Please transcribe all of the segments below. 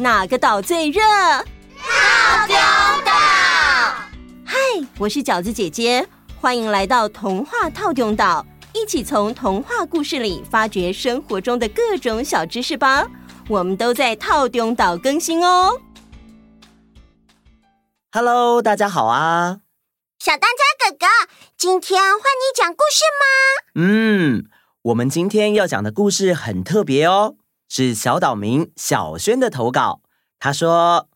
哪个岛最热？套丁岛。嗨，我是饺子姐姐，欢迎来到童话套丁岛，一起从童话故事里发掘生活中的各种小知识吧。我们都在套丁岛更新哦。Hello，大家好啊！小当家哥哥，今天换你讲故事吗？嗯，我们今天要讲的故事很特别哦。是小岛民小轩的投稿。他说：“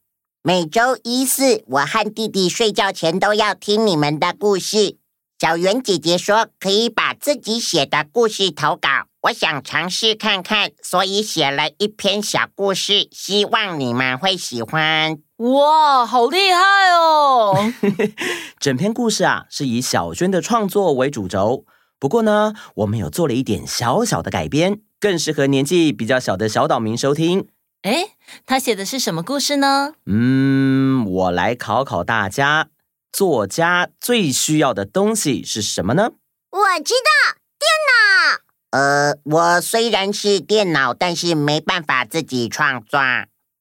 每周一四，我和弟弟睡觉前都要听你们的故事。小圆姐姐说可以把自己写的故事投稿，我想尝试看看，所以写了一篇小故事，希望你们会喜欢。”哇，好厉害哦！整篇故事啊，是以小轩的创作为主轴，不过呢，我们有做了一点小小的改编。更适合年纪比较小的小岛民收听。诶，他写的是什么故事呢？嗯，我来考考大家，作家最需要的东西是什么呢？我知道，电脑。呃，我虽然是电脑，但是没办法自己创作。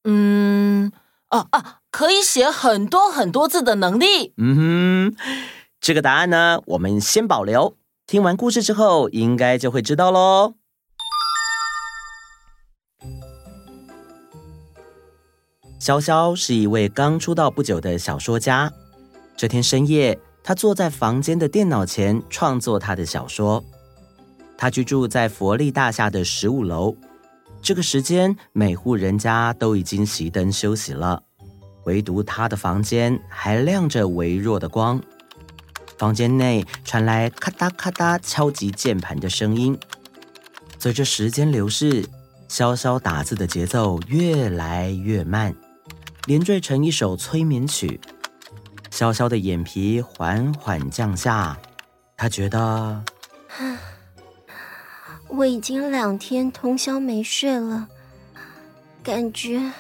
嗯，哦、哦、啊，可以写很多很多字的能力。嗯哼，这个答案呢，我们先保留。听完故事之后，应该就会知道喽。潇潇是一位刚出道不久的小说家。这天深夜，他坐在房间的电脑前创作他的小说。他居住在佛利大厦的十五楼。这个时间，每户人家都已经熄灯休息了，唯独他的房间还亮着微弱的光。房间内传来咔哒咔哒敲击键盘的声音。随着时间流逝，潇潇打字的节奏越来越慢。连缀成一首催眠曲，潇潇的眼皮缓缓降下。他觉得，我已经两天通宵没睡了，感觉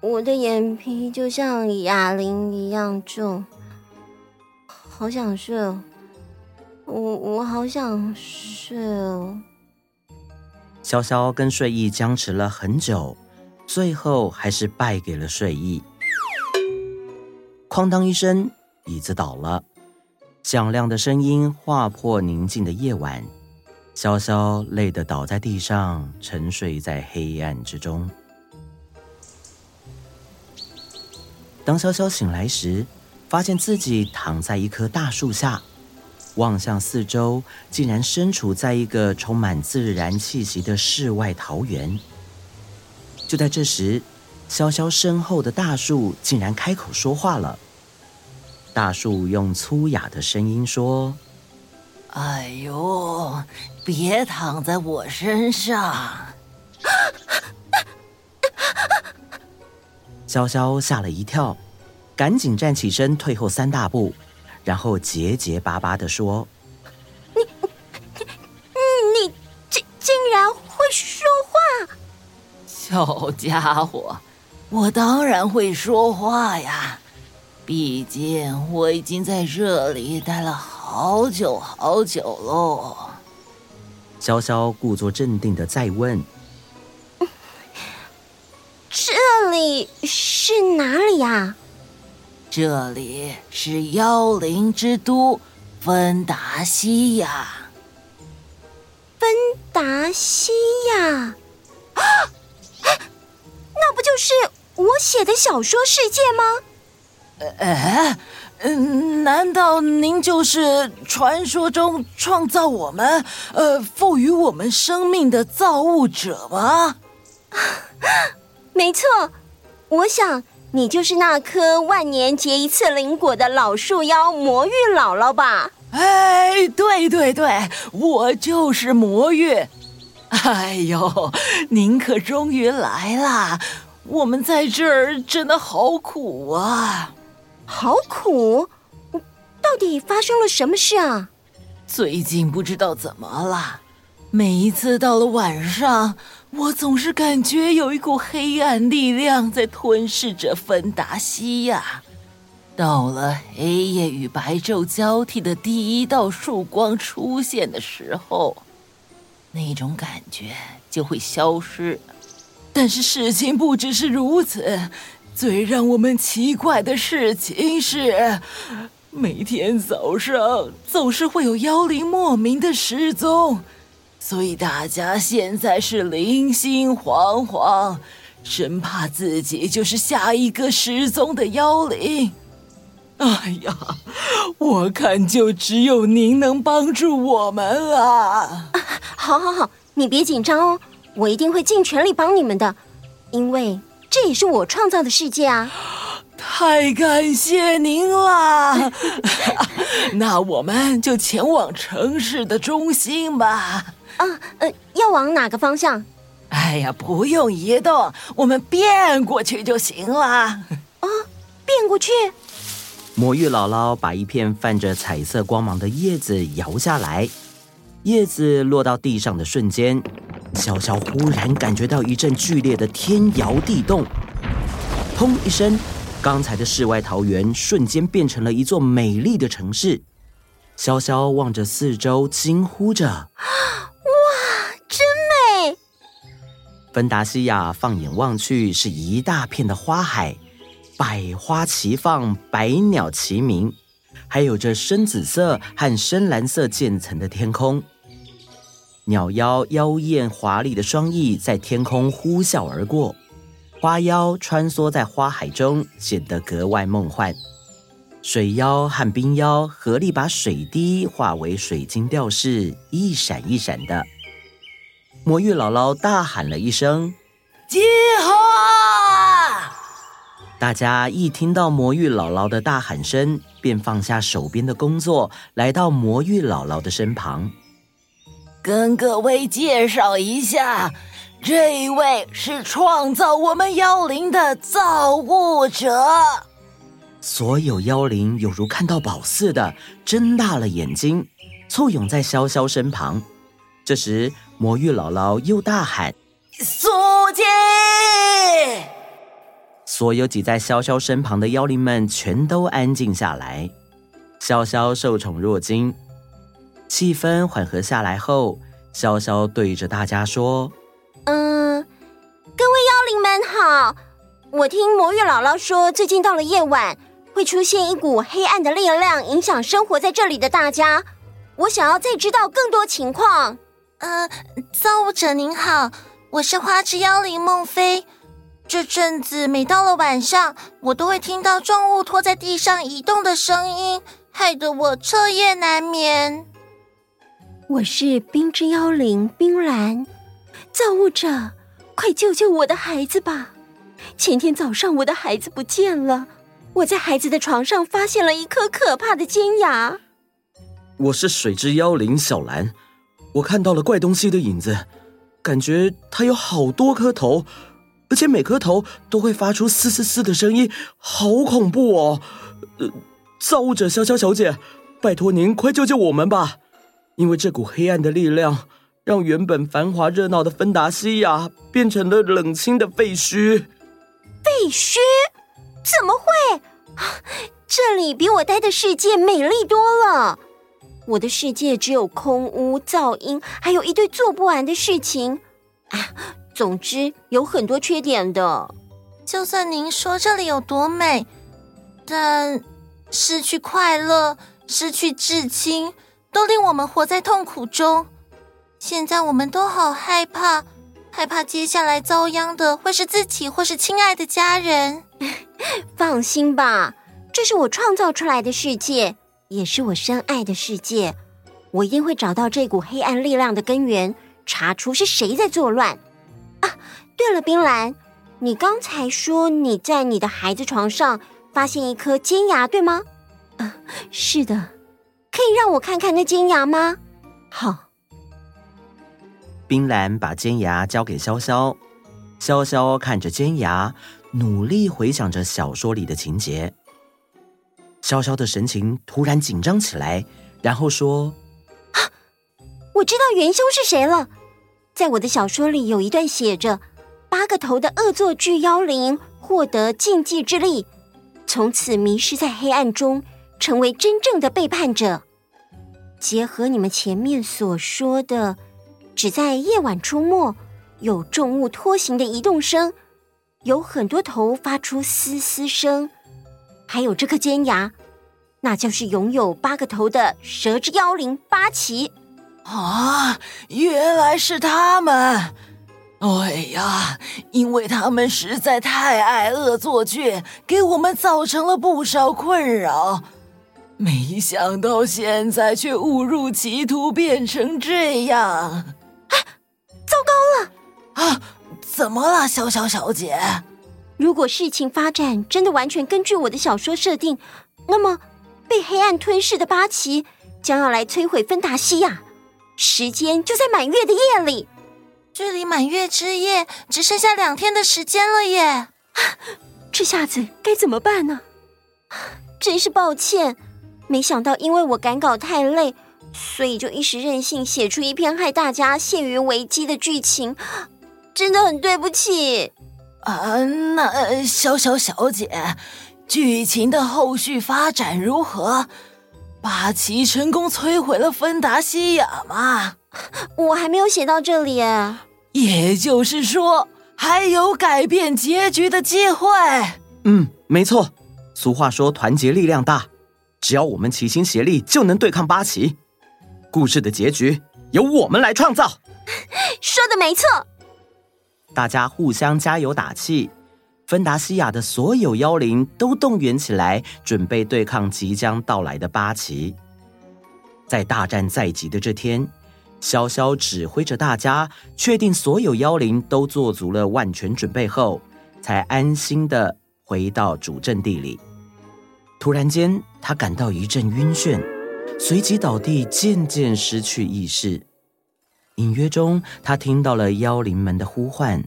我的眼皮就像哑铃一样重，好想睡哦，我我好想睡哦。潇潇跟睡意僵持了很久。最后还是败给了睡意。哐当一声，椅子倒了，响亮的声音划破宁静的夜晚。潇潇累得倒在地上，沉睡在黑暗之中。当潇潇醒来时，发现自己躺在一棵大树下，望向四周，竟然身处在一个充满自然气息的世外桃源。就在这时，潇潇身后的大树竟然开口说话了。大树用粗哑的声音说：“哎呦，别躺在我身上！” 潇潇吓了一跳，赶紧站起身，退后三大步，然后结结巴巴地说：“小家伙，我当然会说话呀，毕竟我已经在这里待了好久好久喽。潇潇故作镇定的再问：“ 这里是哪里呀？”“这里是妖灵之都，芬达西亚。”“芬达西亚。”啊！那不就是我写的小说世界吗？哎，嗯，难道您就是传说中创造我们、呃，赋予我们生命的造物者吗？没错，我想你就是那棵万年结一次灵果的老树妖魔芋姥姥吧？哎，对对对，我就是魔芋。哎呦，您可终于来啦！我们在这儿真的好苦啊，好苦！到底发生了什么事啊？最近不知道怎么了，每一次到了晚上，我总是感觉有一股黑暗力量在吞噬着芬达西亚。到了黑夜与白昼交替的第一道曙光出现的时候，那种感觉就会消失。但是事情不只是如此，最让我们奇怪的事情是，每天早上总是会有妖灵莫名的失踪，所以大家现在是人心惶惶，生怕自己就是下一个失踪的妖灵。哎呀，我看就只有您能帮助我们了。啊，好，好，好，你别紧张哦，我一定会尽全力帮你们的，因为这也是我创造的世界啊！太感谢您了。那我们就前往城市的中心吧。啊，呃，要往哪个方向？哎呀，不用移动，我们变过去就行了。啊，变过去。魔芋姥姥把一片泛着彩色光芒的叶子摇下来，叶子落到地上的瞬间，潇潇忽然感觉到一阵剧烈的天摇地动，砰一声，刚才的世外桃源瞬间变成了一座美丽的城市。潇潇望着四周，惊呼着：“哇，真美！”芬达西亚放眼望去，是一大片的花海。百花齐放，百鸟齐鸣，还有着深紫色和深蓝色渐层的天空。鸟妖妖艳华丽的双翼在天空呼啸而过，花妖穿梭在花海中，显得格外梦幻。水妖和冰妖合力把水滴化为水晶吊饰，一闪一闪的。魔芋姥姥大喊了一声：“集合！”大家一听到魔芋姥姥的大喊声，便放下手边的工作，来到魔芋姥姥的身旁。跟各位介绍一下，这一位是创造我们妖灵的造物者。所有妖灵有如看到宝似的，睁大了眼睛，簇拥在潇潇身旁。这时，魔芋姥姥又大喊：“苏姐！”所有挤在潇潇身旁的妖灵们全都安静下来。潇潇受宠若惊，气氛缓和下来后，潇潇对着大家说：“嗯，各位妖灵们好，我听魔月姥姥说，最近到了夜晚会出现一股黑暗的力量，影响生活在这里的大家。我想要再知道更多情况。呃，造物者您好，我是花之妖灵梦菲。”这阵子每到了晚上，我都会听到重物拖在地上移动的声音，害得我彻夜难眠。我是冰之妖灵冰兰，造物者，快救救我的孩子吧！前天早上我的孩子不见了，我在孩子的床上发现了一颗可怕的尖牙。我是水之妖灵小兰，我看到了怪东西的影子，感觉它有好多颗头。而且每颗头都会发出嘶嘶嘶的声音，好恐怖哦！呃，造物者潇潇小姐，拜托您快救救我们吧！因为这股黑暗的力量，让原本繁华热闹的芬达西亚变成了冷清的废墟。废墟？怎么会？这里比我待的世界美丽多了。我的世界只有空屋、噪音，还有一堆做不完的事情。啊！总之有很多缺点的。就算您说这里有多美，但失去快乐、失去至亲，都令我们活在痛苦中。现在我们都好害怕，害怕接下来遭殃的会是自己或是亲爱的家人。放心吧，这是我创造出来的世界，也是我深爱的世界。我一定会找到这股黑暗力量的根源，查出是谁在作乱。啊，对了，冰兰，你刚才说你在你的孩子床上发现一颗尖牙，对吗？啊，是的，可以让我看看那尖牙吗？好。冰兰把尖牙交给潇潇，潇潇看着尖牙，努力回想着小说里的情节。潇潇的神情突然紧张起来，然后说。啊我知道元凶是谁了，在我的小说里有一段写着：八个头的恶作剧妖灵获得禁忌之力，从此迷失在黑暗中，成为真正的背叛者。结合你们前面所说的，只在夜晚出没，有重物拖行的移动声，有很多头发出嘶嘶声，还有这颗尖牙，那就是拥有八个头的蛇之妖灵八岐。啊，原来是他们！哎呀，因为他们实在太爱恶作剧，给我们造成了不少困扰。没想到现在却误入歧途，变成这样。啊，糟糕了！啊，怎么了，潇潇小姐？如果事情发展真的完全根据我的小说设定，那么被黑暗吞噬的八岐将要来摧毁芬达西亚。时间就在满月的夜里，距离满月之夜只剩下两天的时间了耶！这下子该怎么办呢？真是抱歉，没想到因为我赶稿太累，所以就一时任性写出一篇害大家陷于危机的剧情，真的很对不起。啊，那小小小姐，剧情的后续发展如何？八岐成功摧毁了芬达西亚吗？我还没有写到这里。也就是说，还有改变结局的机会。嗯，没错。俗话说，团结力量大，只要我们齐心协力，就能对抗八旗。故事的结局由我们来创造。说的没错。大家互相加油打气。芬达西亚的所有妖灵都动员起来，准备对抗即将到来的八旗。在大战在即的这天，潇潇指挥着大家，确定所有妖灵都做足了万全准备后，才安心的回到主阵地里。突然间，他感到一阵晕眩，随即倒地，渐渐失去意识。隐约中，他听到了妖灵们的呼唤。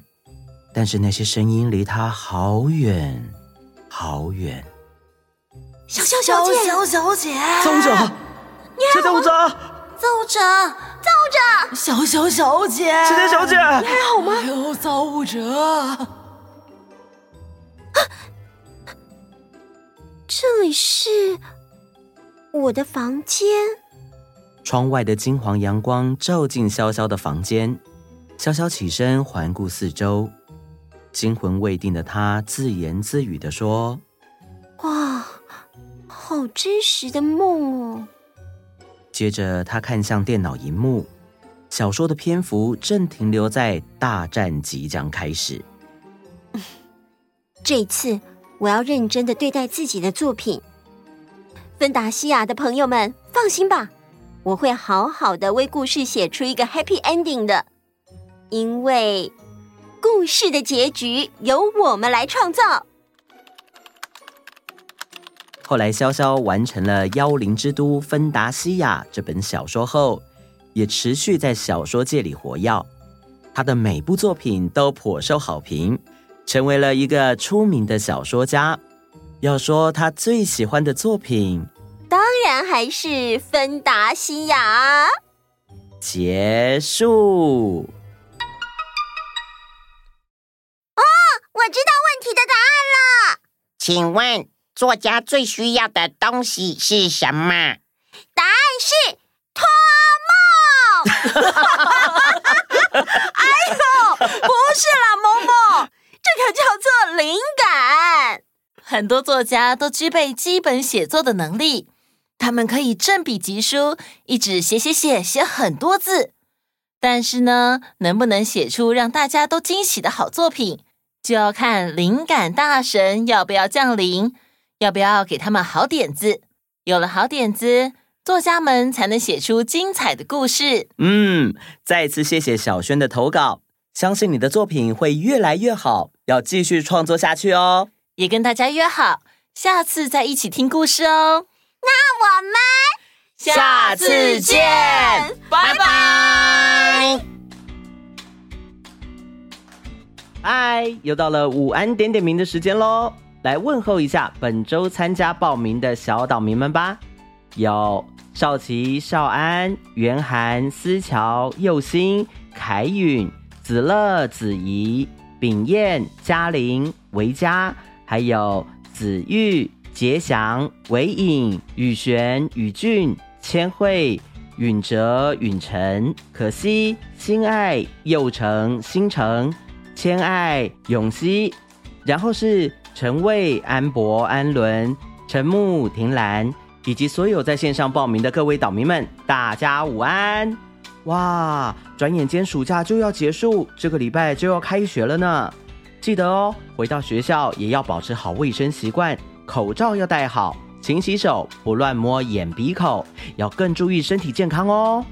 但是那些声音离他好远，好远。潇潇小姐，潇潇小姐，造物者，造物者，造物者，造物者，潇潇小姐，芊芊小姐，你还好吗？哎呦，造物者，啊，这里是我的房间。窗外的金黄阳光照进潇潇的房间，潇潇起身环顾四周。惊魂未定的他自言自语的说：“哇，好真实的梦哦！”接着，他看向电脑荧幕，小说的篇幅正停留在大战即将开始。这次，我要认真的对待自己的作品。芬达西亚的朋友们，放心吧，我会好好的为故事写出一个 happy ending 的，因为。故事的结局由我们来创造。后来，潇潇完成了《妖灵之都芬达西亚》这本小说后，也持续在小说界里活跃。他的每部作品都颇受好评，成为了一个出名的小说家。要说他最喜欢的作品，当然还是《芬达西亚》。结束。哦我知道问题的答案了。请问作家最需要的东西是什么？哈哎呦，不是啦，萌萌，这可叫做灵感。很多作家都具备基本写作的能力，他们可以振笔疾书，一直写写写写很多字。但是呢，能不能写出让大家都惊喜的好作品，就要看灵感大神要不要降临，要不要给他们好点子。有了好点子，作家们才能写出精彩的故事。嗯，再次谢谢小轩的投稿，相信你的作品会越来越好，要继续创作下去哦。也跟大家约好，下次再一起听故事哦。那我们下次见，拜拜。嗨，又到了午安点点名的时间喽，来问候一下本周参加报名的小岛民们吧。有少奇、少安、元涵、思乔、佑星、凯允、子乐、子怡、秉燕、嘉玲、维嘉，还有子玉、杰祥、维颖、宇璇、宇俊、千惠、允哲、允晨、可惜、心爱、佑成、星成、千爱、永熙，然后是陈蔚、安博、安伦、陈木、婷兰。以及所有在线上报名的各位岛民们，大家午安！哇，转眼间暑假就要结束，这个礼拜就要开学了呢。记得哦，回到学校也要保持好卫生习惯，口罩要戴好，勤洗手，不乱摸眼鼻口，要更注意身体健康哦。